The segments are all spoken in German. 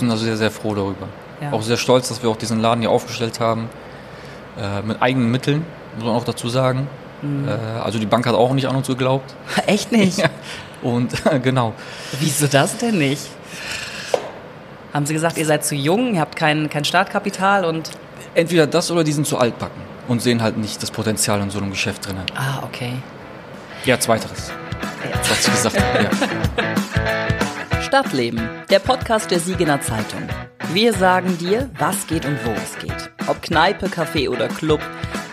sind also sehr, sehr froh darüber. Ja. Auch sehr stolz, dass wir auch diesen Laden hier aufgestellt haben. Äh, mit eigenen Mitteln, muss man auch dazu sagen. Mhm. Äh, also die Bank hat auch nicht an uns geglaubt. Echt nicht? Ja. Und genau. Wieso das denn nicht? Haben sie gesagt, ihr seid zu jung, ihr habt kein, kein Startkapital und... Entweder das oder die sind zu altbacken und sehen halt nicht das Potenzial in so einem Geschäft drinnen. Ah, okay. Ja, zweiteres. Ja. Was ich gesagt habe. Ja. Stadtleben, der Podcast der Siegener Zeitung. Wir sagen dir, was geht und wo es geht. Ob Kneipe, Café oder Club.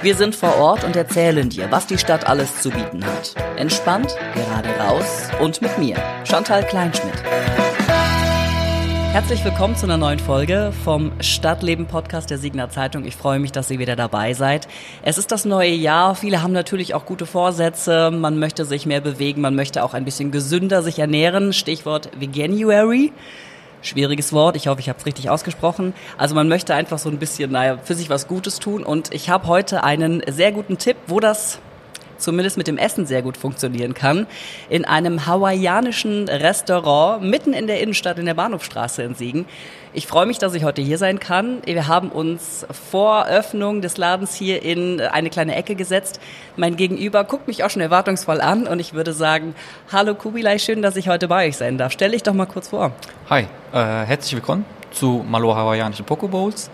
Wir sind vor Ort und erzählen dir, was die Stadt alles zu bieten hat. Entspannt, gerade raus und mit mir, Chantal Kleinschmidt. Herzlich willkommen zu einer neuen Folge vom Stadtleben Podcast der Signer Zeitung. Ich freue mich, dass ihr wieder dabei seid. Es ist das neue Jahr. Viele haben natürlich auch gute Vorsätze. Man möchte sich mehr bewegen. Man möchte auch ein bisschen gesünder sich ernähren. Stichwort Veganuary. Schwieriges Wort. Ich hoffe, ich habe es richtig ausgesprochen. Also man möchte einfach so ein bisschen, naja, für sich was Gutes tun. Und ich habe heute einen sehr guten Tipp, wo das zumindest mit dem Essen sehr gut funktionieren kann, in einem hawaiianischen Restaurant mitten in der Innenstadt in der Bahnhofstraße in Siegen. Ich freue mich, dass ich heute hier sein kann. Wir haben uns vor Öffnung des Ladens hier in eine kleine Ecke gesetzt. Mein Gegenüber guckt mich auch schon erwartungsvoll an und ich würde sagen, hallo Kubilai, schön, dass ich heute bei euch sein darf. Stell dich doch mal kurz vor. Hi, äh, herzlich willkommen zu Malo Hawaiianische Pokebowls.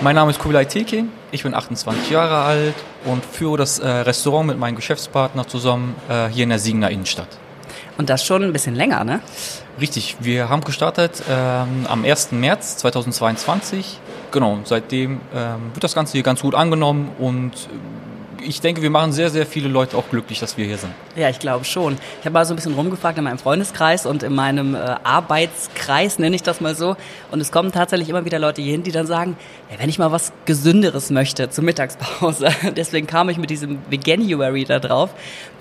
Mein Name ist Kubilai Tekin, ich bin 28 Jahre alt und führe das äh, Restaurant mit meinem Geschäftspartner zusammen äh, hier in der Siegener Innenstadt. Und das schon ein bisschen länger, ne? Richtig, wir haben gestartet ähm, am 1. März 2022. Genau, seitdem ähm, wird das Ganze hier ganz gut angenommen und ich denke, wir machen sehr, sehr viele Leute auch glücklich, dass wir hier sind. Ja, ich glaube schon. Ich habe mal so ein bisschen rumgefragt in meinem Freundeskreis und in meinem äh, Arbeitskreis, nenne ich das mal so. Und es kommen tatsächlich immer wieder Leute hierhin, die dann sagen, ja, wenn ich mal was Gesünderes möchte zur Mittagspause, deswegen kam ich mit diesem Veganuary da drauf.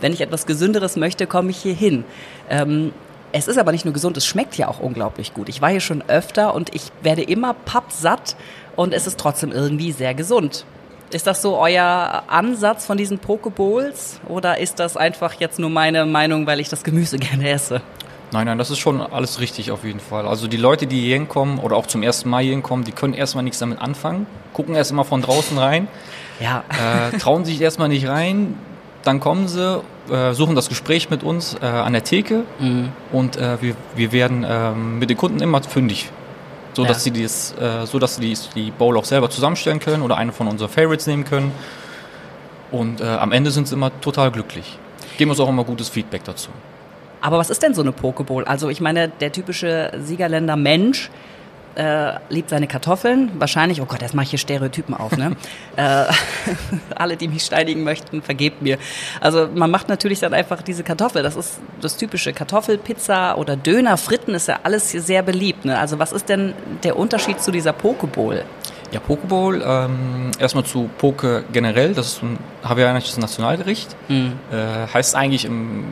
Wenn ich etwas Gesünderes möchte, komme ich hier hin. Ähm, es ist aber nicht nur gesund, es schmeckt ja auch unglaublich gut. Ich war hier schon öfter und ich werde immer pappsatt und es ist trotzdem irgendwie sehr gesund. Ist das so euer Ansatz von diesen Pokebowls oder ist das einfach jetzt nur meine Meinung, weil ich das Gemüse gerne esse? Nein, nein, das ist schon alles richtig auf jeden Fall. Also die Leute, die hier hinkommen oder auch zum ersten Mal hier hinkommen, die können erstmal nichts damit anfangen, gucken erst immer von draußen rein, Ja. äh, trauen sich erstmal nicht rein, dann kommen sie, äh, suchen das Gespräch mit uns äh, an der Theke Mhm. und äh, wir, wir werden ähm, mit den Kunden immer fündig. So Ja. dass sie dies, äh, so dass sie die, Bowl auch selber zusammenstellen können oder eine von unseren Favorites nehmen können. Und äh, am Ende sind sie immer total glücklich. Geben uns auch immer gutes Feedback dazu. Aber was ist denn so eine Pokeball? Also ich meine, der typische Siegerländer Mensch äh, liebt seine Kartoffeln. Wahrscheinlich, oh Gott, jetzt mache ich hier Stereotypen auf, ne? äh, alle, die mich steinigen möchten, vergebt mir. Also man macht natürlich dann einfach diese Kartoffel. Das ist das typische Kartoffelpizza oder Döner, Fritten ist ja alles sehr beliebt. Ne? Also was ist denn der Unterschied zu dieser Pokeball? Ja, Pokeball, ähm, erstmal zu Poke generell, das ist ein hawaiianisches Nationalgericht. Mhm. Äh, heißt eigentlich im,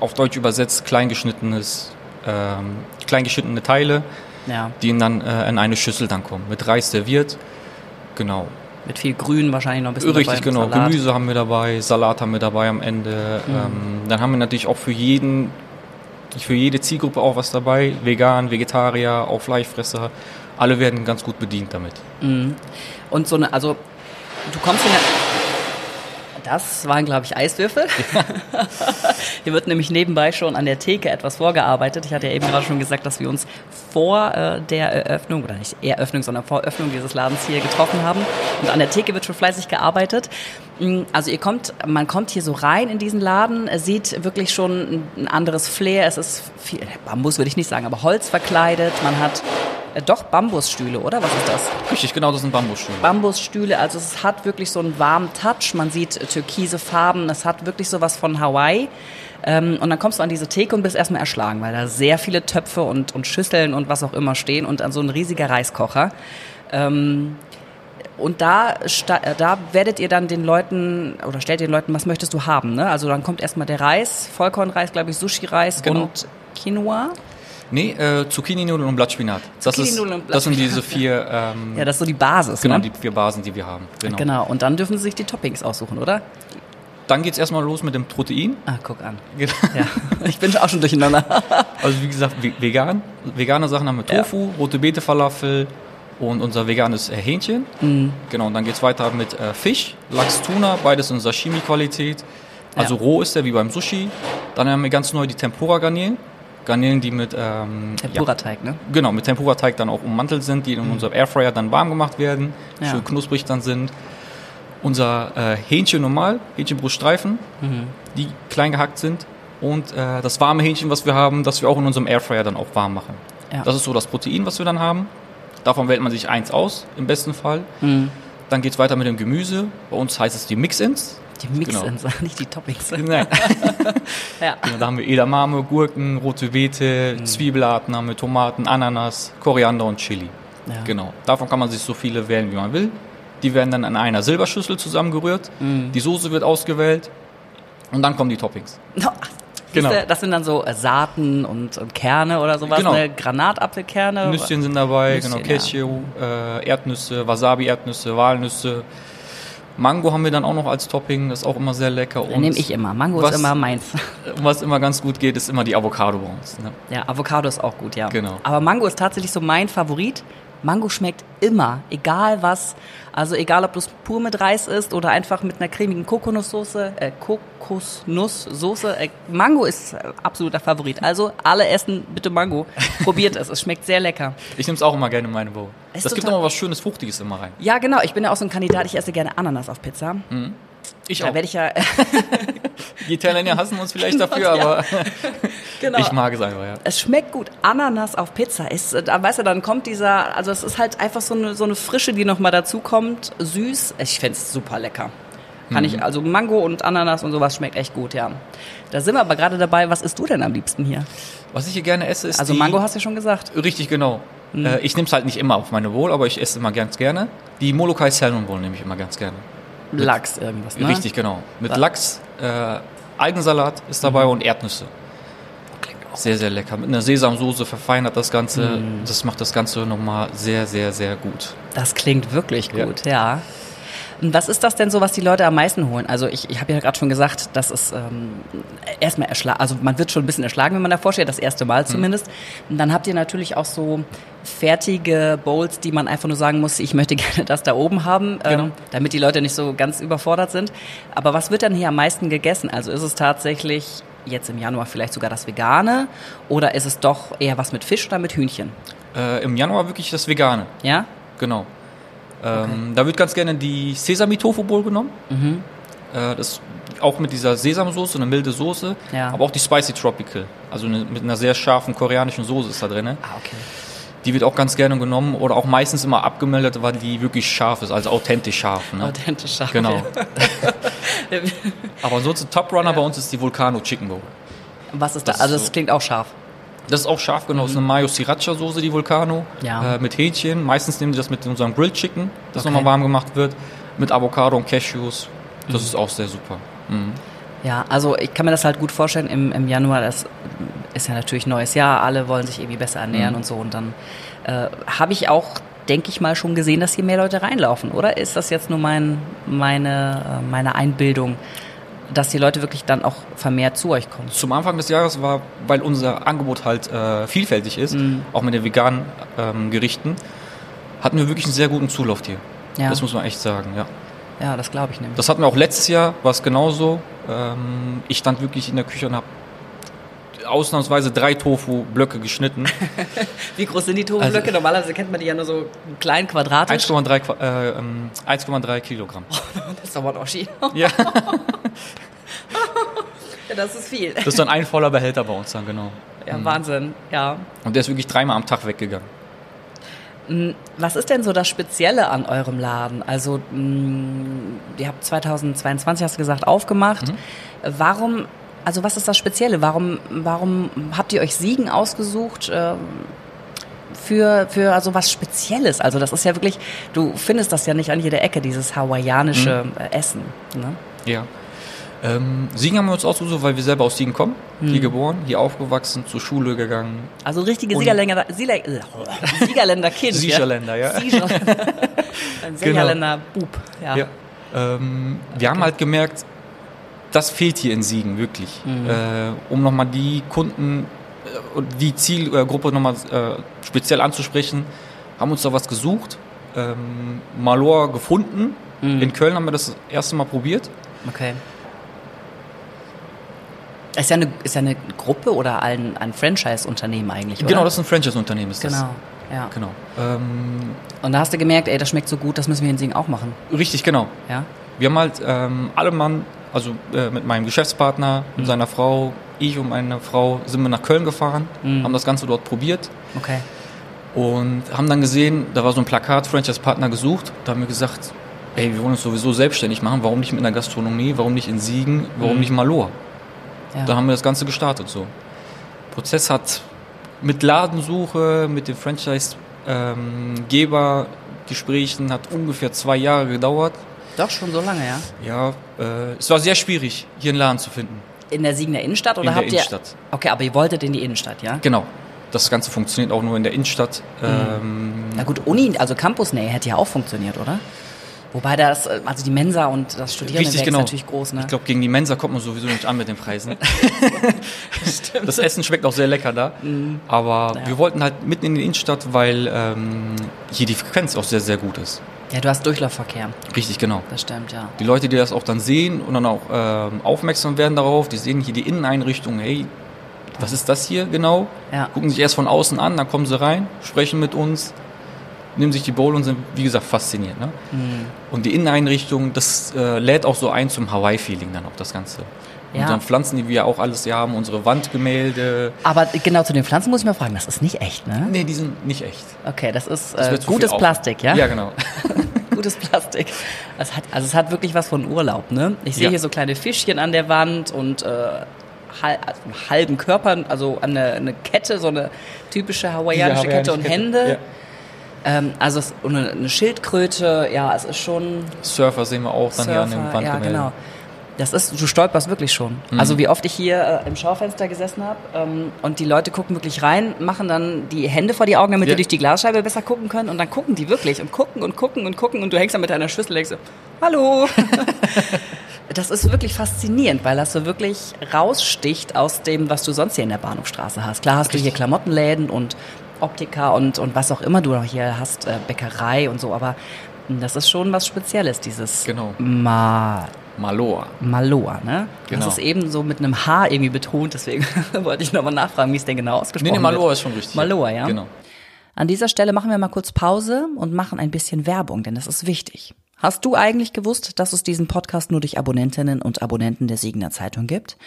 auf Deutsch übersetzt kleingeschnittenes, ähm, kleingeschnittene Teile, Ja, die dann äh, in eine Schüssel dann kommen. Mit Reis serviert. Genau. mit viel Grün wahrscheinlich noch ein bisschen Richtig, dabei, genau. Salat. Gemüse haben wir dabei, Salat haben wir dabei am Ende. Ähm, dann haben wir natürlich auch für jeden, für jede Zielgruppe auch was dabei. Vegan, Vegetarier, auch Fleischfresser. Alle werden ganz gut bedient damit. Mhm. Und so eine, also du kommst in der. Das waren, glaube ich, Eiswürfel. Hier wird nämlich nebenbei schon an der Theke etwas vorgearbeitet. Ich hatte ja eben gerade schon gesagt, dass wir uns vor äh, der Eröffnung, oder nicht Eröffnung, sondern vor Öffnung dieses Ladens hier getroffen haben. Und an der Theke wird schon fleißig gearbeitet. Mm, Also ihr kommt, man kommt hier so rein in diesen Laden, sieht wirklich schon ein- ein anderes Flair. Es ist viel, Bambus würde ich nicht sagen, aber Holz verkleidet. Man hat äh, doch Bambusstühle, oder? Was ist das? Richtig, genau, das sind Bambusstühle. Bambusstühle, also es hat wirklich so einen warmen Touch. Man sieht äh, türkise Farben, es hat wirklich sowas von Hawaii. Ähm, und dann kommst du an diese Theke und bist erstmal erschlagen, weil da sehr viele Töpfe und, und Schüsseln und was auch immer stehen und an so ein riesiger Reiskocher. Ähm, und da, äh, da werdet ihr dann den Leuten oder stellt den Leuten, was möchtest du haben? Ne? Also dann kommt erstmal der Reis, Vollkornreis, glaube ich, Sushi-Reis Genau. und Quinoa. Nee, äh, Zucchini-Nudeln und Blattspinat. Das, ist, Zucchini-Nudeln und das sind Blattspinat, diese vier, ähm, Ja, das ist so die Basis. genau, ne? die vier Basen, die wir haben. Genau. Genau, und dann dürfen sie sich die Toppings aussuchen, oder? Dann geht's erstmal los mit dem Protein. Ah, guck an. Genau. Ja, ich bin auch schon durcheinander. Also wie gesagt, ve- vegan. Vegane Sachen haben wir Tofu, rote Beete Falafel und unser veganes äh, Hähnchen. Mhm. Genau, und dann geht's weiter mit äh, Fisch, Lachs, Tuna, beides in Sashimi-Qualität. Also Ja. roh ist der wie beim Sushi. Dann haben wir ganz neu die Tempura-Garnelen. Garnelen, die mit ähm, ja, Tempura-Teig, ne? Genau, mit Tempura-Teig dann auch ummantelt sind, die in unserem Airfryer dann warm gemacht werden, Ja. schön knusprig dann sind. Unser äh, Hähnchen normal, Hähnchenbruststreifen, Mhm. die klein gehackt sind. Und äh, das warme Hähnchen, was wir haben, das wir auch in unserem Airfryer dann auch warm machen. Ja. Das ist so das Protein, was wir dann haben. Davon wählt man sich eins aus, im besten Fall. Mhm. Dann geht's weiter mit dem Gemüse. Bei uns heißt es die Mix-Ins. Die Mix-Ins, nicht die Toppings. Nein. Ja. Genau, Da haben wir Edamame, Gurken, rote Beete, Mhm. Zwiebelaten, haben wir Tomaten, Ananas, Koriander und Chili. Ja. Genau. Davon kann man sich so viele wählen, wie man will. Die werden dann in einer Silberschüssel zusammengerührt. Mhm. Die Soße wird ausgewählt. Und dann kommen die Toppings. Genau. Genau. Das sind dann so äh, Saaten und, und Kerne oder sowas, Genau. ne? Granatapfelkerne. Nüsschen sind dabei, Nüsschen, genau, ja. Cashew, äh, Erdnüsse, Wasabi-Erdnüsse, Walnüsse. Mango haben wir dann auch noch als Topping, das ist auch immer sehr lecker. Und Nehme ich immer. Mango was- ist immer meins. Was immer ganz gut geht, ist immer die Avocado bei uns. Ne? Ja, Avocado ist auch gut, ja. Genau. Aber Mango ist tatsächlich so mein Favorit. Mango schmeckt immer, egal was. Also egal, ob das pur mit Reis ist oder einfach mit einer cremigen Kokosnusssoße, äh, Kokosnusssoße. Äh, Mango ist äh, absoluter Favorit. Also alle essen bitte Mango. Probiert es, es schmeckt sehr lecker. Ich nehme es auch immer gerne in meine Bowl. Das gibt immer was Schönes, Fruchtiges immer rein. Ja, genau. Ich bin ja auch so ein Kandidat. Ich esse gerne Ananas auf Pizza. Ich auch. werde ich ja. Die Italiener hassen uns vielleicht dafür, Ja. aber genau. ich mag es einfach, ja. Es schmeckt gut. Ananas auf Pizza ist, äh, da weißt du, dann kommt dieser, also es ist halt einfach so eine, so eine Frische, die nochmal dazu kommt. Süß. Ich find's super lecker. Kann ich, also Mango und Ananas und sowas schmeckt echt gut, ja. Da sind wir aber gerade dabei. Was isst du denn am liebsten hier? Was ich hier gerne esse, ist Also die, Mango hast du schon gesagt. Richtig, genau. Mhm. Äh, ich nehme es halt nicht immer auf meine Bowl, aber ich esse immer ganz gerne. Die Molokai Salmon Bowl nehme ich immer ganz gerne. Lachs irgendwas, ne? Richtig, genau. Mit Ja. Lachs, äh, Algensalat ist dabei Mhm. und Erdnüsse. Sehr, sehr lecker. Mit einer Sesamsoße verfeinert das Ganze. Mhm. Das macht das Ganze nochmal sehr, sehr, sehr gut. Das klingt wirklich Ja. gut, ja. Und was ist das denn so, was die Leute am meisten holen? Also ich, ich habe ja gerade schon gesagt, das ist ähm, erstmal erschlagen, also man wird schon ein bisschen erschlagen, wenn man davor steht, das erste Mal zumindest. Und dann habt ihr natürlich auch so fertige Bowls, die man einfach nur sagen muss, ich möchte gerne das da oben haben, Genau. ähm, damit die Leute nicht so ganz überfordert sind. Aber was wird dann hier am meisten gegessen? Also ist es tatsächlich jetzt im Januar vielleicht sogar das Vegane oder ist es doch eher was mit Fisch oder mit Hühnchen? Äh, Im Januar wirklich das Vegane. Ja? Genau. Ähm, Da wird ganz gerne die Sesami Tofu Bowl genommen. Mhm. Äh, das auch mit dieser Sesamsoße, eine milde Soße, Ja. aber auch die Spicy Tropical, also eine, mit einer sehr scharfen koreanischen Soße ist da drin. Ah, okay. Die wird auch ganz gerne genommen oder auch meistens immer abgemeldet, weil die wirklich scharf ist, also authentisch scharf. Ne? Authentisch scharf. Genau. Aber ansonsten Top Runner bei uns ist die Volcano Chicken Bowl. Was ist da? Das Also das so. klingt auch scharf. Das ist auch scharf, genau. Das ist eine Mayo Sriracha Soße, die Volcano. Ja. Äh, mit Hähnchen. Meistens nehmen die das mit unserem Grilled Chicken, das Okay. nochmal warm gemacht wird. Mit Avocado und Cashews. Das ist auch sehr super. Mhm. Ja, also ich kann mir das halt gut vorstellen im, im Januar, das ist ja natürlich neues Jahr, alle wollen sich irgendwie besser ernähren Mhm. und so und dann äh, habe ich auch, denke ich mal, schon gesehen, dass hier mehr Leute reinlaufen, oder? Ist das jetzt nur mein, meine, äh, meine Einbildung, dass die Leute wirklich dann auch vermehrt zu euch kommen? Zum Anfang des Jahres war, weil unser Angebot halt äh, vielfältig ist, Mhm. auch mit den veganen ähm, Gerichten, hatten wir wirklich einen sehr guten Zulauf hier. Ja, Das muss man echt sagen, ja. ja das glaube ich nämlich. Das hatten wir auch letztes Jahr, war es genauso. Ähm, ich stand wirklich in der Küche und habe ausnahmsweise drei Tofu-Blöcke geschnitten. Wie groß sind die Tofublöcke? Also- Normalerweise kennt man die ja nur so klein quadratisch. 1,3 Qua- äh, ähm, 1,3 Kilogramm. Das ist aber noch Ski. Ja, Ja, das ist viel. das ist dann ein voller Behälter bei uns dann, genau. Ja, Wahnsinn. Ja. Und der ist wirklich dreimal am Tag weggegangen. Was ist denn so das Spezielle an eurem Laden? Also, mh, ihr habt 2022, hast du gesagt, aufgemacht. Warum, also was ist das Spezielle? Warum, warum habt ihr euch Siegen ausgesucht ähm, für, für also was Spezielles? Also das ist ja wirklich, du findest das ja nicht an jeder Ecke, dieses hawaiianische äh, Essen. Ne? Ja. Ähm, Siegen haben wir uns ausgesucht, weil wir selber aus Siegen kommen. Hier geboren, hier aufgewachsen, zur Schule gegangen. Also richtige Siegerländer, Sieger, äh, Siegerländer Kind. Siegerländer, ja. Siegerländer. Ein Siegerländer Bub, ja. Ja. Ähm, wir haben halt gemerkt, das fehlt hier in Siegen wirklich. Mhm. Äh, um nochmal die Kunden und die Zielgruppe nochmal äh, speziell anzusprechen, haben uns da was gesucht, ähm, Malor gefunden. Mhm. In Köln haben wir das erste Mal probiert. Okay. Ist ja eine, ist ja eine Gruppe oder ein, ein Franchise-Unternehmen eigentlich, oder? Genau, das ist ein Franchise-Unternehmen. Ist das. Genau, ja. Genau. Ähm, Und da hast du gemerkt, ey, das schmeckt so gut, das müssen wir in Singen auch machen. richtig, genau. Ja? Wir haben halt ähm, alle Mann, also äh, mit meinem Geschäftspartner und seiner Frau, ich und meine Frau, sind wir nach Köln gefahren, Mhm. haben das Ganze dort probiert Okay. und haben dann gesehen, da war so ein Plakat, Franchise-Partner gesucht. Da haben wir gesagt, ey, wir wollen uns sowieso selbstständig machen, warum nicht mit einer Gastronomie, warum nicht in Siegen, warum Mhm. nicht in Malor? Ja. Da haben wir das Ganze gestartet so. Prozess hat mit Ladensuche, mit den Franchise-Geber-Gesprächen hat ungefähr zwei Jahre gedauert. Doch schon so lange, ja? Ja, äh, es war sehr schwierig, hier einen Laden zu finden. In der Siegener Innenstadt oder in der habt Innenstadt. ihr? Okay, aber ihr wolltet in die Innenstadt, ja? Genau. Das Ganze funktioniert auch nur in der Innenstadt. Mhm. Ähm, Na gut, Uni, also Campusnähe hätte ja auch funktioniert, oder? Wobei das, äh, also die Mensa und das Studierendenwerk Richtig, genau. ist natürlich groß, ne? Ich glaube, gegen die Mensa kommt man sowieso nicht an mit den Preisen. das Essen schmeckt auch sehr lecker da. Aber Mhm. Ja. wir wollten halt mitten in die Innenstadt, weil ähm, hier die Frequenz auch sehr, sehr gut ist. Ja, du hast Durchlaufverkehr, Richtig, genau. das stimmt, ja. Die Leute, die das auch dann sehen und dann auch ähm, aufmerksam werden darauf, die sehen hier die Inneneinrichtung, hey, was ist das hier genau? Ja. Gucken sich erst von außen an, dann kommen sie rein, sprechen mit uns, nehmen sich die Bowl und sind, wie gesagt, fasziniert. Ne? Mhm. Und die Inneneinrichtung, das äh, lädt auch so ein zum Hawaii-Feeling dann auch das Ganze. Ja. Und dann Pflanzen, die wir auch alles hier haben, unsere Wandgemälde. Aber genau zu den Pflanzen muss ich mal fragen, das ist nicht echt, ne? Nee, die sind nicht echt. Okay, das ist Das äh, gutes Plastik, ja? Ja, genau. gutes Plastik. Es hat, also es hat wirklich was von Urlaub, ne? Ich sehe Ja. hier so kleine Fischchen an der Wand und äh, also halben Körper, also eine, eine Kette, so eine typische hawaiianische Diese Kette und hawaiianische Hände. Ja. Ähm, also es, und eine, eine Schildkröte, ja, es ist schon Surfer sehen wir auch dann hier an dem Surfer, ja Wandgemälde. genau. Das ist, du stolperst wirklich schon. Mhm. Also wie oft ich hier äh, im Schaufenster gesessen habe ähm, und die Leute gucken wirklich rein, machen dann die Hände vor die Augen, damit Ja. die durch die Glasscheibe besser gucken können und dann gucken die wirklich und gucken und gucken und gucken und du hängst dann mit deiner Schüssel und denkst so, hallo. das ist wirklich faszinierend, weil das so wirklich raussticht aus dem, was du sonst hier in der Bahnhofstraße hast. Klar hast du hier Klamottenläden und Optika und, und was auch immer du noch hier hast, äh, Bäckerei und so, aber das ist schon was Spezielles, dieses Genau. Ma Maloa. Maloa, ne? Genau. Das ist eben so mit einem H irgendwie betont, deswegen wollte ich nochmal nachfragen, wie es denn genau Nee, ausgesprochen nee, Maloa wird. ist schon richtig. Maloa, ja? Genau. An dieser Stelle machen wir mal kurz Pause und machen ein bisschen Werbung, denn das ist wichtig. Hast du eigentlich gewusst, dass es diesen Podcast nur durch Abonnentinnen und Abonnenten der Siegener Zeitung gibt?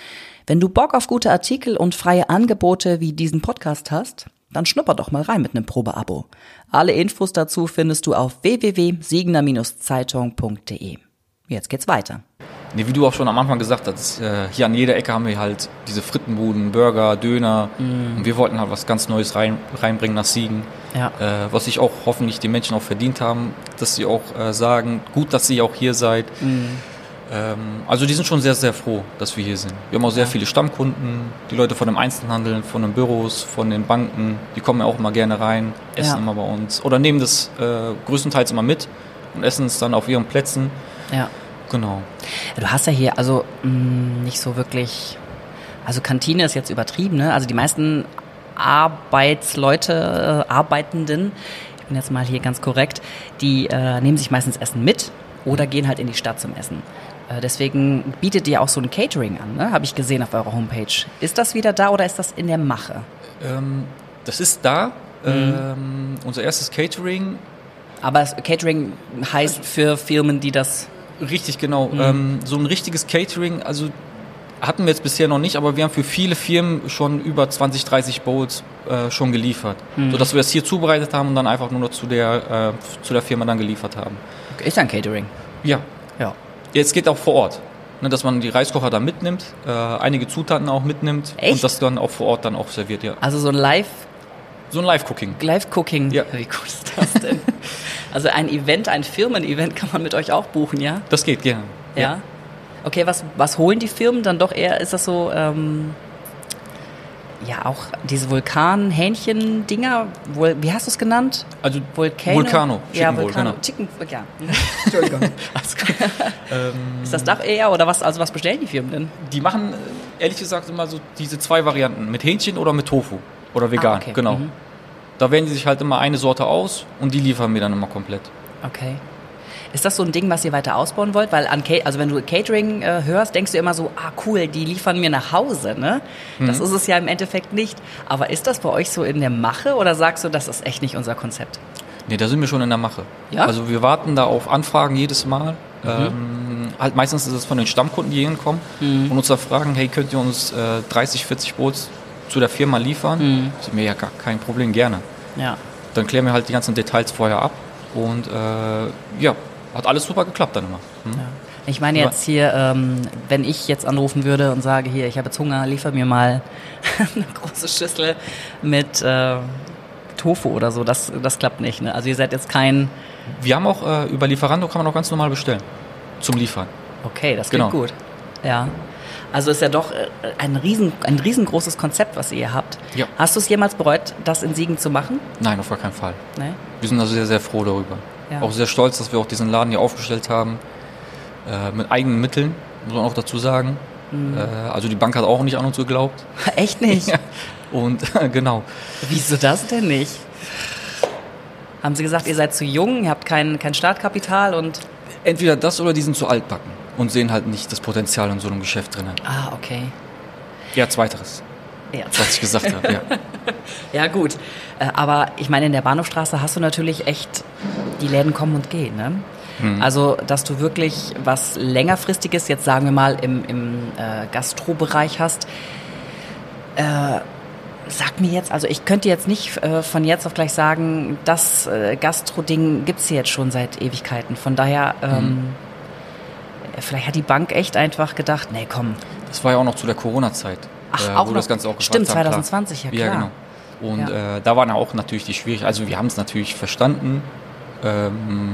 Wenn du Bock auf gute Artikel und freie Angebote wie diesen Podcast hast, dann schnupper doch mal rein mit einem Probeabo. Alle Infos dazu findest du auf www.siegener-zeitung.de. Jetzt geht's weiter. Nee, wie du auch schon am Anfang gesagt hast, äh, hier an jeder Ecke haben wir halt diese Frittenbuden, Burger, Döner. Mm. Und wir wollten halt was ganz Neues rein, reinbringen nach Siegen. Ja. Äh, was sich auch hoffentlich die Menschen auch verdient haben, dass sie auch äh, sagen, gut, dass ihr auch hier seid. Mm. Ähm, also die sind schon sehr, sehr froh, dass wir hier sind. Wir haben auch sehr viele Stammkunden, die Leute von dem Einzelhandel, von den Büros, von den Banken, die kommen ja auch immer gerne rein, essen Ja. immer bei uns oder nehmen das größtenteils immer mit und essen es dann auf ihren Plätzen. Ja. Genau. Du hast ja hier also mh, nicht so wirklich, also Kantine ist jetzt übertrieben, ne? Also die meisten Arbeitsleute, äh, Arbeitenden, ich bin jetzt mal hier ganz korrekt, die äh, nehmen sich meistens Essen mit oder gehen halt in die Stadt zum Essen. Äh, deswegen bietet ihr auch so ein Catering an, ne? Habe ich gesehen auf eurer Homepage. Ist das wieder da oder ist das in der Mache? Ähm, das ist da. Mhm. Ähm, unser erstes Catering. Aber Catering heißt für Firmen, die das Richtig, genau. Mhm. Ähm, so ein richtiges Catering, also hatten wir jetzt bisher noch nicht, aber wir haben für viele Firmen schon über 20, 30 Bowls äh, schon geliefert. Mhm. Sodass wir es hier zubereitet haben und dann einfach nur noch zu der, äh, zu der Firma dann geliefert haben. ist ein Catering. Ja. Ja. Jetzt geht auch vor Ort. Ne, dass man die Reiskocher dann mitnimmt, äh, einige Zutaten auch mitnimmt Echt? und das dann auch vor Ort dann auch serviert, ja. Also so ein Live So ein Live-Cooking. Live-Cooking. Ja. Wie cool ist das denn? also ein Event, ein Firmen-Event kann man mit euch auch buchen, ja? Das geht gerne. Ja. Okay, was, was holen die Firmen dann doch eher? Ist das so, ähm, ja, auch diese Vulkan-Hähnchen-Dinger? Vul- Wie hast du es genannt? Also Volcano? Vulcano, ja, Chicken Bowl, Vulcano. genau. Chicken, ja. Entschuldigung. Alles gut. ähm, Ist das doch eher oder was? Also was bestellen die Firmen denn? die machen äh, ehrlich gesagt immer so diese zwei Varianten, mit Hähnchen oder mit Tofu oder vegan, Ah, okay. genau. Mhm. Da wählen die sich halt immer eine Sorte aus und die liefern mir dann immer komplett. Okay. Ist das so ein Ding, was ihr weiter ausbauen wollt? Weil an also wenn du Catering äh, hörst, denkst du immer so, ah cool, die liefern mir nach Hause, ne? Das Mhm. ist es ja im Endeffekt nicht. Aber ist das bei euch so in der Mache oder sagst du, das ist echt nicht unser Konzept? Nee, da sind wir schon in der Mache. Ja? Mhm. Also wir warten da auf Anfragen jedes Mal. Ähm, halt meistens ist es von den Stammkunden, die hinkommen Mhm. und uns da fragen, hey, könnt ihr uns äh, 30, 40 Boots zu der Firma liefern? Mhm. Sind mir ja gar kein Problem, gerne. Ja. Dann klären wir halt die ganzen Details vorher ab und äh, ja, hat alles super geklappt dann immer. Hm? ja. Ich meine jetzt hier, ähm, wenn ich jetzt anrufen würde und sage, hier, ich habe jetzt Hunger, liefer mir mal eine große Schüssel mit äh, Tofu oder so, das, das klappt nicht. Ne? Also ihr seid jetzt kein, Wir haben auch äh, über Lieferando kann man auch ganz normal bestellen zum Liefern. Okay, das klingt Genau. gut. Ja. Also ist ja doch äh, ein, riesen, ein riesengroßes Konzept, was ihr habt. Ja. Hast du es jemals bereut, das in Siegen zu machen? Nein, auf gar keinen Fall. Nee? Wir sind also sehr, sehr froh darüber. Ja. Auch sehr stolz, dass wir auch diesen Laden hier aufgestellt haben. Äh, mit eigenen Mitteln, muss man auch dazu sagen. Mhm. Äh, also die Bank hat auch nicht an uns geglaubt. Echt nicht? Und genau. Wieso das denn nicht? Haben sie gesagt, ihr seid zu jung, ihr habt kein, kein Startkapital und... Entweder das oder die sind zu altbacken und sehen halt nicht das Potenzial in so einem Geschäft drinnen. Ah, okay. Ja, zweiteres, Ja, was ich gesagt habe. Ja. ja gut. Äh, aber ich meine, in der Bahnhofstraße hast du natürlich echt, die Läden kommen und gehen, ne? Also, dass du wirklich was längerfristiges, jetzt sagen wir mal, im, im äh, Gastrobereich hast, äh, sag mir jetzt, also ich könnte jetzt nicht äh, von jetzt auf gleich sagen, das äh, Gastro-Ding gibt's hier jetzt schon seit Ewigkeiten. Von daher, ähm, vielleicht hat die Bank echt einfach gedacht, nee, komm, Das war ja auch noch zu der Corona-Zeit. Ach, äh, auch wo noch. das Ganze auch Stimmt, haben, 2020, ja, Ja, klar. genau. Und Ja. Äh, da waren ja auch natürlich die Schwierigkeiten. Also wir haben es natürlich verstanden. Ähm,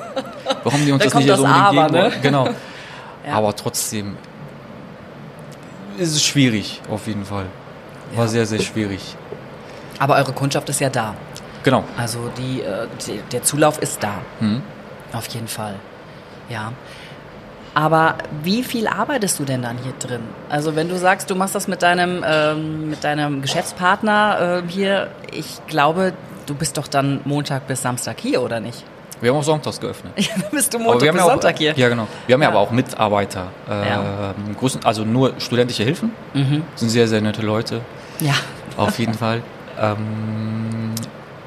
warum die uns Da das nicht das so Aber, ne? Genau. Ja. Aber trotzdem ist es schwierig, auf jeden Fall. War Ja. sehr, sehr schwierig. Aber eure Kundschaft ist ja da. Genau. Also die, äh, die, der Zulauf ist da. Mhm. Auf jeden Fall. Ja. Aber wie viel arbeitest du denn dann hier drin? Also wenn du sagst, du machst das mit deinem, ähm, mit deinem Geschäftspartner äh, hier, ich glaube, du bist doch dann Montag bis Samstag hier, oder nicht? Wir haben auch sonntags geöffnet. Ja, dann bist du Montag bis ja auch, Sonntag hier. Ja, genau. Wir haben ja, Ja. aber auch Mitarbeiter. Äh, Ja. großen, also nur studentische Hilfen. Mhm. Sind sehr, sehr nette Leute. Ja. Auf jeden Fall. Ähm,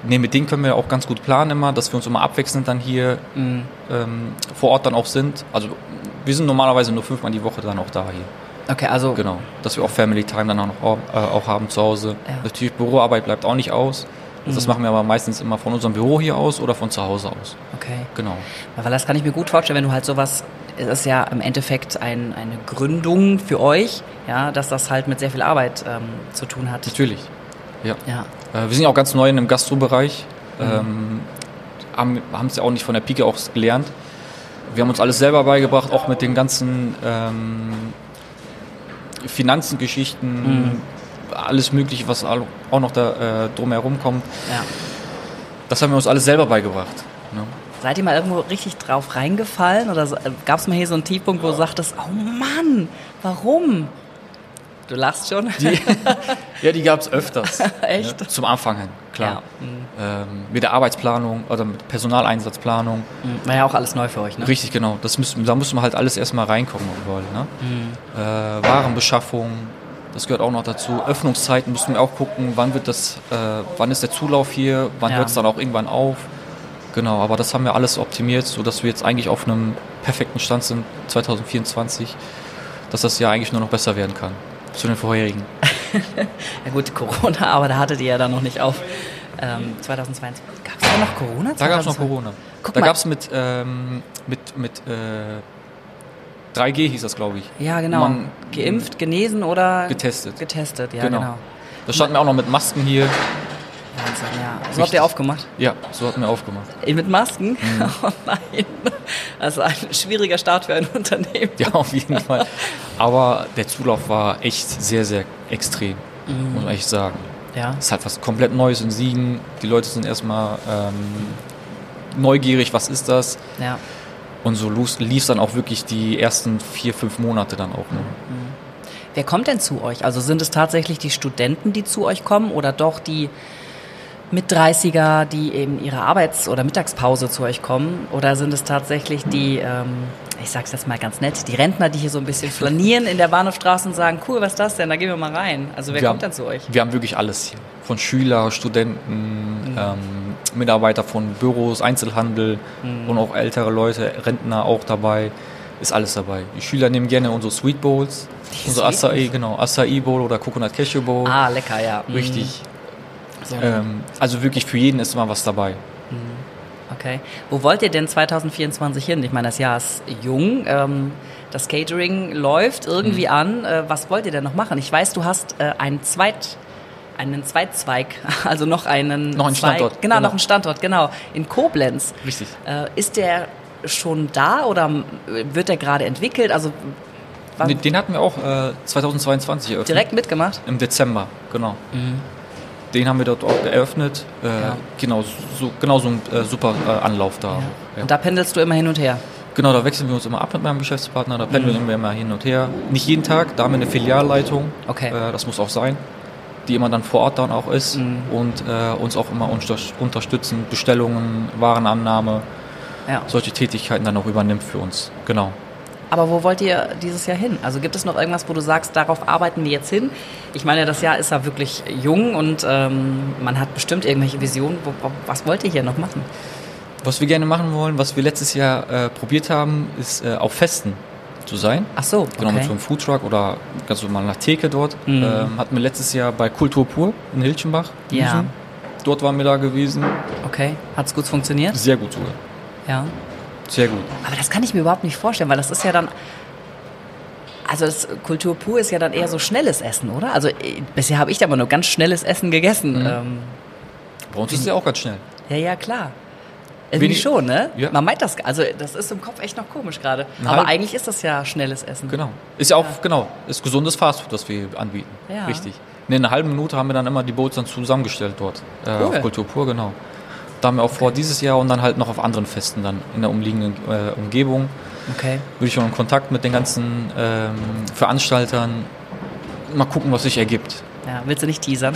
nee, mit denen können wir auch ganz gut planen immer, dass wir uns immer abwechselnd dann hier Mhm. ähm, vor Ort dann auch sind. Also wir sind normalerweise nur fünfmal die Woche dann auch da hier. Okay, also Genau. Dass wir auch Family Time dann auch, noch, äh, auch haben zu Hause. Ja. Natürlich Büroarbeit bleibt auch nicht aus. Also Das Mhm. machen wir aber meistens immer von unserem Büro hier aus oder von zu Hause aus. okay. Genau. Weil das kann ich mir gut vorstellen, wenn du halt sowas, es ist ja im Endeffekt ein, eine Gründung für euch, ja, dass das halt mit sehr viel Arbeit ähm, zu tun hat. Natürlich. Ja. Ja. Äh, wir sind ja auch ganz neu in dem Gastrobereich. Mhm. Ähm, haben haben es ja auch nicht von der Pike aus gelernt. Wir haben uns alles selber beigebracht, auch mit den ganzen ähm, Finanzengeschichten, Mhm. alles Mögliche, was auch noch da äh, drumherum kommt. ja. Das haben wir uns alles selber beigebracht. Ne? Seid ihr mal irgendwo richtig drauf reingefallen oder gab es mal hier so einen Tiefpunkt, wo du sagtest, oh Mann, warum? Du lachst schon. Die, ja, die gab es öfters. Echt? Ne? Zum Anfang hin, klar. Ja. Mhm. Ähm, mit der Arbeitsplanung oder mit Personaleinsatzplanung. Mhm. War ja auch alles neu für euch, ne? Richtig, genau. Das müssen, da müssen wir halt alles erstmal reinkommen überall. Ne? Mhm. Äh, Warenbeschaffung, das gehört auch noch dazu. Öffnungszeiten müssen wir auch gucken, wann wird das, äh, wann ist der Zulauf hier, wann Ja. hört es dann auch irgendwann auf. Genau, aber das haben wir alles optimiert, sodass wir jetzt eigentlich auf einem perfekten Stand sind 2024, dass das Jahr eigentlich nur noch besser werden kann zu den vorherigen. Ja gut, Corona, aber da hattet ihr ja dann noch nicht auf. Ähm, 2022. Gab es da noch Corona? Da gab es noch 2020? Corona. Guck da gab es mit, ähm, mit, mit äh, 3G hieß das, glaube ich. Ja, genau. Man- Geimpft, genesen oder Getestet. getestet, ja, Genau. genau. Da standen wir auch noch mit Masken hier. Wahnsinn, ja. So habt ihr aufgemacht? Ja, so hatten wir aufgemacht. Mit Masken? Mhm. Oh nein. Ist ein schwieriger Start für ein Unternehmen. Ja, auf jeden Fall. Aber der Zulauf war echt sehr, sehr extrem, muss man echt sagen. Ja. Es ist halt was komplett Neues in Siegen. Die Leute sind erstmal ähm, neugierig, was ist das? Ja. Und so lief es dann auch wirklich die ersten vier, fünf Monate dann auch. Ne? Wer kommt denn zu euch? Also sind es tatsächlich die Studenten, die zu euch kommen oder doch die mit 30er, die eben ihre Arbeits- oder Mittagspause zu euch kommen? Oder sind es tatsächlich die, ähm, ich sag's jetzt mal ganz nett, die Rentner, die hier so ein bisschen flanieren in der Bahnhofstraße und sagen, cool, was ist das denn? Da gehen wir mal rein. Also wer Wir kommt haben- dann zu euch? Wir haben wirklich alles hier. Von Schüler, Studenten, ähm, Mitarbeiter von Büros, Einzelhandel und auch ältere Leute, Rentner auch dabei. Ist alles dabei. Die Schüler nehmen gerne unsere Sweet Bowls, Die unsere Sweet Acai, genau, Acai Bowl oder Coconut Cashew Bowl. Ah, lecker, ja. Mhm. Richtig. So, Ähm, also wirklich für jeden ist immer was dabei. okay. Wo wollt ihr denn 2024 hin? Ich meine, das Jahr ist jung. Ähm, das Catering läuft Mhm. irgendwie an. Äh, was wollt ihr denn noch machen? Ich weiß, du hast äh, einen Zweit einen Zweitzweig, also noch einen Noch einen Zweig, Standort, Genau, genau. noch einen Standort, genau, in Koblenz. Richtig. Äh, ist der schon da oder äh, wird der gerade entwickelt? Also Den, den hatten wir auch äh, 2022 eröffnet. direkt mitgemacht? Im Dezember, genau. Den haben wir dort auch eröffnet. Äh, Ja. Genau, so, genau so ein äh, super äh, Anlauf da. Ja. Und da pendelst du immer hin und her. Genau, da wechseln wir uns immer ab mit meinem Geschäftspartner, da pendeln wir immer hin und her. Nicht jeden Tag, da haben wir eine Filialleitung, Okay. äh, das muss auch sein, die immer dann vor Ort dann auch ist und äh, uns auch immer unter unterstützen, Bestellungen, Warenannahme, Ja. solche Tätigkeiten dann auch übernimmt für uns. Genau. Aber wo wollt ihr dieses Jahr hin? Also gibt es noch irgendwas, wo du sagst, darauf arbeiten wir jetzt hin? Ich meine, das Jahr ist ja wirklich jung und ähm, man hat bestimmt irgendwelche Visionen. Was wollt ihr hier noch machen? Was wir gerne machen wollen, was wir letztes Jahr äh, probiert haben, ist äh, auf Festen zu sein. Ach so, Genau, mit okay. so einem Foodtruck oder ganz normal nach Theke dort. Mhm. Ähm, hatten wir letztes Jahr bei Kultur pur in Hilchenbach. Ja. Dort waren wir da gewesen. Okay, hat's gut funktioniert? Sehr gut sogar. Ja. Sehr gut. Aber das kann ich mir überhaupt nicht vorstellen, weil das ist ja dann. Also das Kultur pur ist ja dann eher so schnelles Essen, oder? Also äh, bisher habe ich da immer nur ganz schnelles Essen gegessen. Mhm. Ähm, Bei uns ist es ja auch ganz schnell. ja, ja, klar. Irgendwie Wenig- schon, ne? Ja. Man meint das, also das ist im Kopf echt noch komisch gerade. Aber eigentlich ist das ja schnelles Essen. Genau. Ist ja auch, genau, ist gesundes Fastfood, das wir anbieten. Ja. Richtig. In einer halben Minute haben wir dann immer die Bowls dann zusammengestellt dort. Äh, Cool. Auf Kultur pur, genau. Da haben wir auch vor dieses Jahr und dann halt noch auf anderen Festen dann in der umliegenden äh, Umgebung. Okay. Würde ich schon in Kontakt mit den ganzen ähm, Veranstaltern mal gucken, was sich ergibt. Ja, willst du nicht teasern?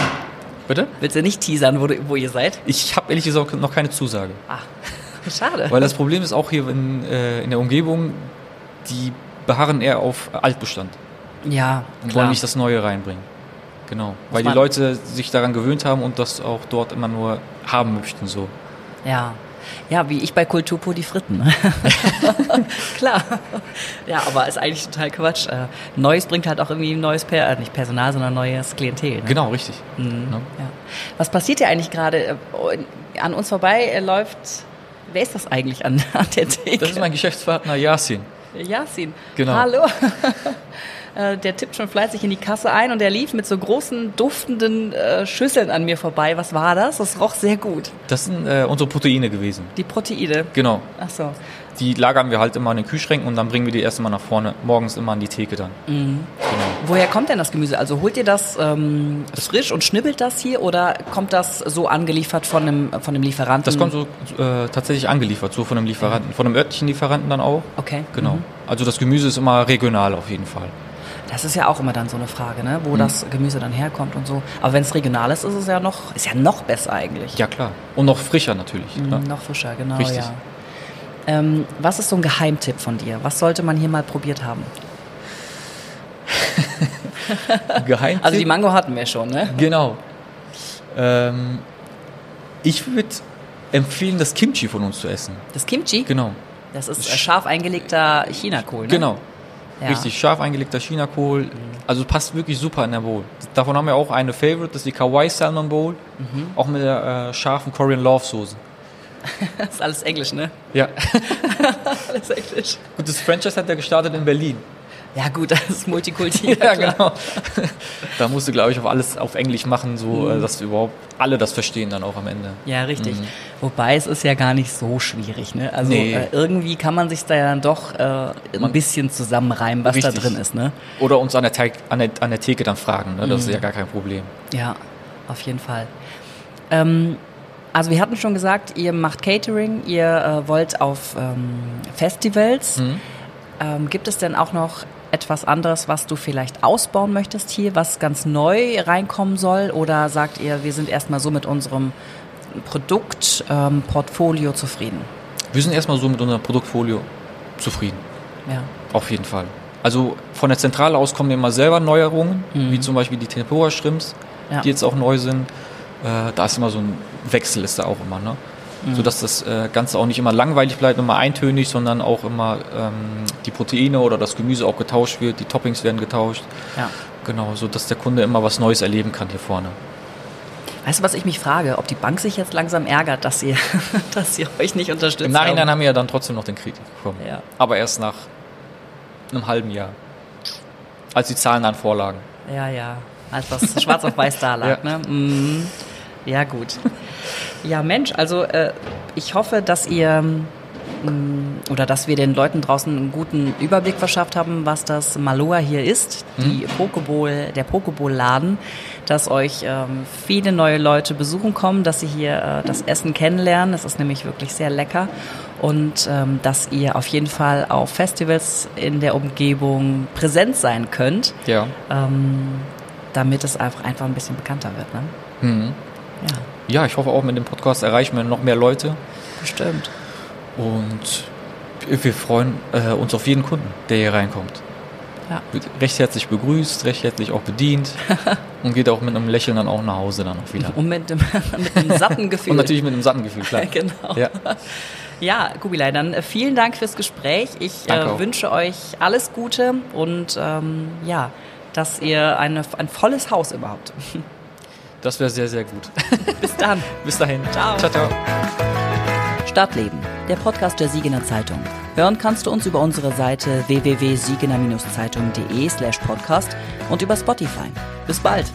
Bitte? Willst du nicht teasern, wo, du, wo ihr seid? Ich habe ehrlich gesagt noch keine Zusage. Ah, schade. Weil das Problem ist auch hier in, äh, in der Umgebung, die beharren eher auf Altbestand ja, und klar. wollen nicht das Neue reinbringen. Genau. Weil die Leute sich daran gewöhnt haben und das auch dort immer nur haben möchten. So. Ja. Ja, wie ich bei Kulturpur die Fritten. Klar. Ja, aber ist eigentlich total Quatsch. Äh, Neues bringt halt auch irgendwie neues per äh, nicht Personal, sondern neues Klientel. Ne? Genau, richtig. Mhm. Ja. Was passiert hier eigentlich gerade? Äh, An uns vorbei läuft. Wer ist das eigentlich an, an der Theke? Das ist mein Geschäftspartner Yasin. Yasin. Genau. Hallo. Äh, Der tippt schon fleißig in die Kasse ein und der lief mit so großen, duftenden äh, Schüsseln an mir vorbei. Was war das? Das roch sehr gut. Das sind äh, unsere Proteine gewesen. Die Proteine. Genau. Ach so. Die lagern wir halt immer in den Kühlschränken und dann bringen wir die erst mal nach vorne, morgens immer an die Theke dann. Mhm. Genau. Woher kommt denn das Gemüse? Also holt ihr das ähm, frisch und schnibbelt das hier oder kommt das so angeliefert von einem, von einem Lieferanten? Das kommt so äh, tatsächlich angeliefert, so von einem Lieferanten, von einem örtlichen Lieferanten dann auch. Okay. Genau. Mhm. Also das Gemüse ist immer regional auf jeden Fall. Das ist ja auch immer dann so eine Frage, ne? Mhm. wo das Gemüse dann herkommt und so. Aber wenn es regional ist, ist es ja noch, ist ja noch besser eigentlich. Ja klar. Und noch frischer natürlich. Mhm, Ne? Noch frischer, genau. Richtig. Ja. Ähm, was ist so ein Geheimtipp von dir? Was sollte man hier mal probiert haben? Geheimtipp. Also die Mango hatten wir schon, ne? Genau. Ähm, ich würde empfehlen, das Kimchi von uns zu essen. Das Kimchi, Genau. das ist scharf eingelegter Chinakohl, ne? Genau. Ja. Richtig scharf eingelegter Chinakohl. Also passt wirklich super in der Bowl. Davon haben wir auch eine Favorite, das ist die Kawaii Salmon Bowl. Mhm. Auch mit der äh, scharfen Korean Love Soße. Das ist alles Englisch, ne? Ja. Alles Englisch. Gut, das Franchise hat ja gestartet in Berlin. Ja gut, das ist Multikulti. Ja, genau. Da musst du, glaube ich, auf alles auf Englisch machen, so Mhm. äh, dass überhaupt alle das verstehen dann auch am Ende. Ja, richtig. Wobei es ist ja gar nicht so schwierig, ne? Also Nee. äh, irgendwie kann man sich da ja dann doch äh, ein Man- bisschen zusammenreimen, was Richtig. da drin ist, ne? Oder uns an der, Teig, an der, an der Theke dann fragen, ne? das ist ja gar kein Problem. Ja, auf jeden Fall. Ähm, also wir hatten schon gesagt, ihr macht Catering, ihr äh, wollt auf ähm, Festivals. Mhm. Ähm, gibt es denn auch noch etwas anderes, was du vielleicht ausbauen möchtest hier, was ganz neu reinkommen soll? Oder sagt ihr, wir sind erstmal so mit unserem Produktportfolio ähm, zufrieden? Wir sind erstmal so mit unserem Produktfolio zufrieden. Ja. Auf jeden Fall. Also von der Zentrale aus kommen immer selber Neuerungen, mhm. wie zum Beispiel die Tempura-Shrimps, ja. die jetzt auch neu sind. Äh, da ist immer so ein Wechsel, ist da auch immer, ne? Mhm. Sodass das äh, Ganze auch nicht immer langweilig bleibt, immer eintönig, sondern auch immer ähm, die Proteine oder das Gemüse auch getauscht wird, die Toppings werden getauscht. Ja. Genau, sodass der Kunde immer was Neues erleben kann hier vorne. Weißt du, was ich mich frage? Ob die Bank sich jetzt langsam ärgert, dass ihr, dass ihr euch nicht unterstützt? Im Nachhinein haben. haben wir ja dann trotzdem noch den Kritik bekommen. Ja. Aber erst nach einem halben Jahr. Als die Zahlen dann vorlagen. Ja, ja. Als das schwarz auf weiß da lag. ja. Ne? Mhm. ja, gut. Ja, Mensch, also äh, ich hoffe, dass ihr mm, oder dass wir den Leuten draußen einen guten Überblick verschafft haben, was das Maloa hier ist, die mhm. Pokeball, der Pokeball-Laden, dass euch ähm, viele neue Leute besuchen kommen, dass sie hier äh, das Essen kennenlernen. Es ist nämlich wirklich sehr lecker und ähm, dass ihr auf jeden Fall auf Festivals in der Umgebung präsent sein könnt, ja. ähm, damit es einfach, einfach ein bisschen bekannter wird. Ne? Mhm. Ja. ja, ich hoffe auch mit dem Podcast erreichen wir noch mehr Leute. Bestimmt. Und wir freuen äh, uns auf jeden Kunden, der hier reinkommt. Ja. Wird recht herzlich begrüßt, recht herzlich auch bedient und geht auch mit einem Lächeln dann auch nach Hause dann auch wieder. Und mit, dem, mit einem satten Gefühl. und natürlich mit einem satten Gefühl, klar. genau. Ja. Ja, Kubilai, dann äh, vielen Dank fürs Gespräch. Ich äh, wünsche euch alles Gute und ähm, ja, dass ihr eine, ein volles Haus überhaupt. Das wäre sehr, sehr gut. Bis dann. Bis dahin. Ciao. Ciao, ciao. Stadtleben, der Podcast der Siegener Zeitung. Hören kannst du uns über unsere Seite www.siegener-zeitung.de slash podcast und über Spotify. Bis bald.